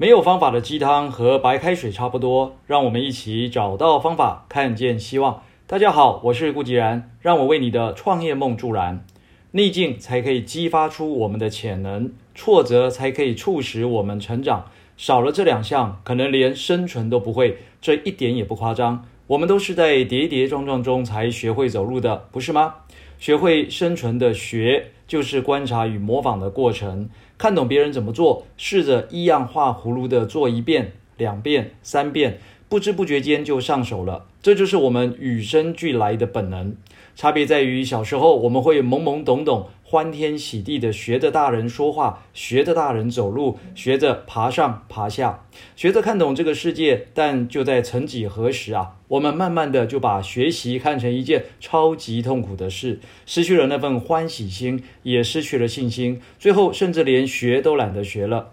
没有方法的鸡汤和白开水差不多，让我们一起找到方法，看见希望。大家好，我是顾吉然，让我为你的创业梦助燃。逆境才可以激发出我们的潜能，挫折才可以促使我们成长。少了这两项，可能连生存都不会。这一点也不夸张。我们都是在跌跌撞撞中才学会走路的，不是吗？学会生存的学，就是观察与模仿的过程。看懂别人怎么做，试着一样画葫芦的做一遍、两遍、三遍，不知不觉间就上手了。这就是我们与生俱来的本能。差别在于，小时候我们会懵懵懂懂。欢天喜地的学着大人说话，学着大人走路，学着爬上爬下，学着看懂这个世界。但就在曾几何时啊，我们慢慢的就把学习看成一件超级痛苦的事，失去了那份欢喜心，也失去了信心，最后甚至连学都懒得学了。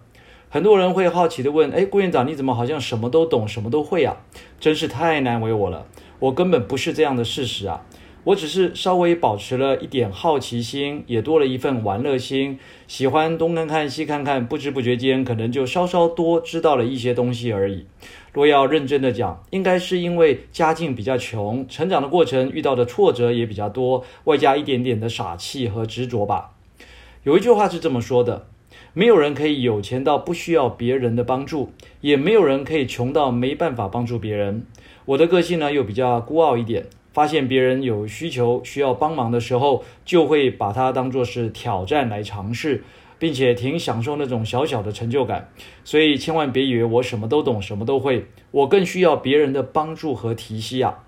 很多人会好奇的问：“哎，顾院长，你怎么好像什么都懂，什么都会啊？”真是太难为我了，我根本不是这样的事实啊。我只是稍微保持了一点好奇心，也多了一份玩乐心，喜欢东看看西看看，不知不觉间可能就稍稍多知道了一些东西而已。若要认真的讲，应该是因为家境比较穷，成长的过程遇到的挫折也比较多，外加一点点的傻气和执着吧。有一句话是这么说的：没有人可以有钱到不需要别人的帮助，也没有人可以穷到没办法帮助别人。我的个性呢，又比较孤傲一点。发现别人有需求需要帮忙的时候，就会把它当做是挑战来尝试，并且挺享受那种小小的成就感。所以千万别以为我什么都懂，什么都会，我更需要别人的帮助和提携啊！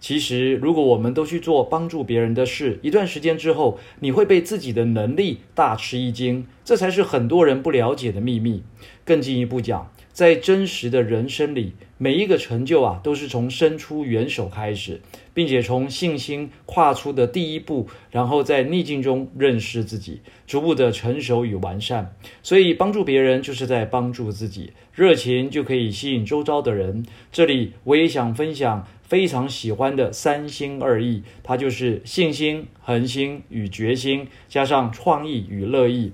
其实，如果我们都去做帮助别人的事，一段时间之后，你会被自己的能力大吃一惊，这才是很多人不了解的秘密。更进一步讲。在真实的人生里，每一个成就啊，都是从伸出援手开始，并且从信心跨出的第一步，然后在逆境中认识自己，逐步的成熟与完善。所以，帮助别人就是在帮助自己，热情就可以吸引周遭的人。这里我也想分享非常喜欢的三心二意，它就是信心、恒心与决心，加上创意与乐意。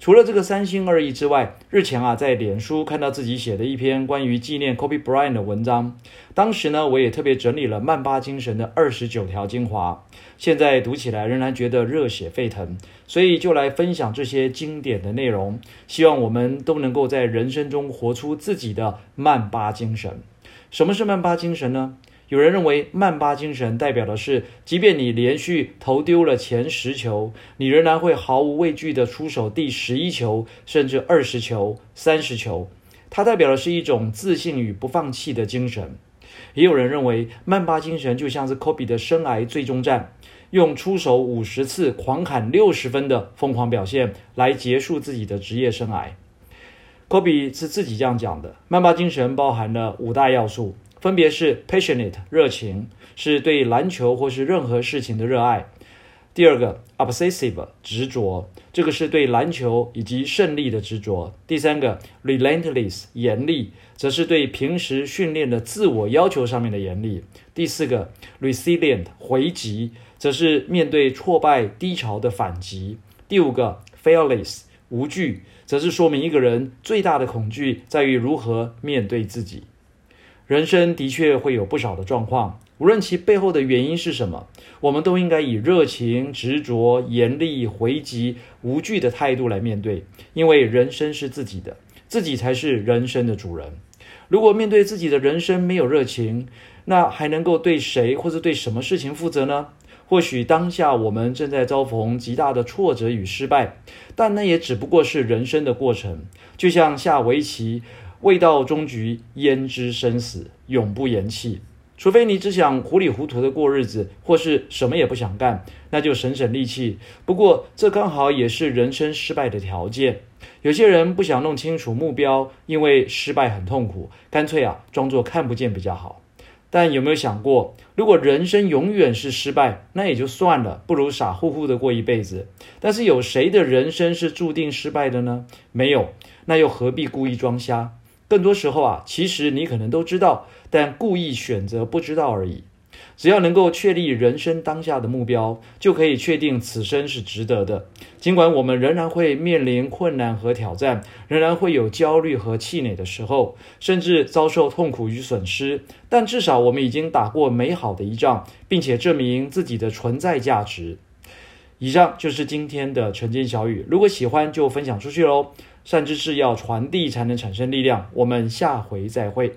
除了这个三心二意之外，日前啊，在脸书看到自己写的一篇关于纪念 Kobe Bryant 的文章。当时呢，我也特别整理了曼巴精神的二十九条精华，现在读起来仍然觉得热血沸腾。所以就来分享这些经典的内容，希望我们都能够在人生中活出自己的曼巴精神。什么是曼巴精神呢？有人认为，曼巴精神代表的是，即便你连续投丢了前十球，你仍然会毫无畏惧地出手第十一球，甚至二十球、三十球。它代表的是一种自信与不放弃的精神。也有人认为，曼巴精神就像是科比的生涯最终战，用出手五十次、狂砍六十分的疯狂表现来结束自己的职业生涯。科比是自己这样讲的：曼巴精神包含了五大要素。分别是 passionate 热情，是对篮球或是任何事情的热爱。第二个 obsessive 执着，这个是对篮球以及胜利的执着。第三个 relentless 严厉，则是对平时训练的自我要求上面的严厉。第四个 resilient 回击，则是面对挫败低潮的反击。第五个 fearless 无惧，则是说明一个人最大的恐惧在于如何面对自己。人生的确会有不少的状况，无论其背后的原因是什么，我们都应该以热情、执着、严厉、回击、无惧的态度来面对。因为人生是自己的，自己才是人生的主人。如果面对自己的人生没有热情，那还能够对谁或者对什么事情负责呢？或许当下我们正在遭逢极大的挫折与失败，但那也只不过是人生的过程，就像下围棋。未到终局，焉知生死？永不言弃。除非你只想糊里糊涂的过日子，或是什么也不想干，那就省省力气。不过，这刚好也是人生失败的条件。有些人不想弄清楚目标，因为失败很痛苦，干脆啊，装作看不见比较好。但有没有想过，如果人生永远是失败，那也就算了，不如傻乎乎的过一辈子。但是有谁的人生是注定失败的呢？没有，那又何必故意装瞎？更多时候啊，其实你可能都知道，但故意选择不知道而已。只要能够确立人生当下的目标，就可以确定此生是值得的。尽管我们仍然会面临困难和挑战，仍然会有焦虑和气馁的时候，甚至遭受痛苦与损失，但至少我们已经打过美好的一仗，并且证明自己的存在价值。以上就是今天的晨间小语，如果喜欢就分享出去喽。善知识要传递才能产生力量。我们下回再会。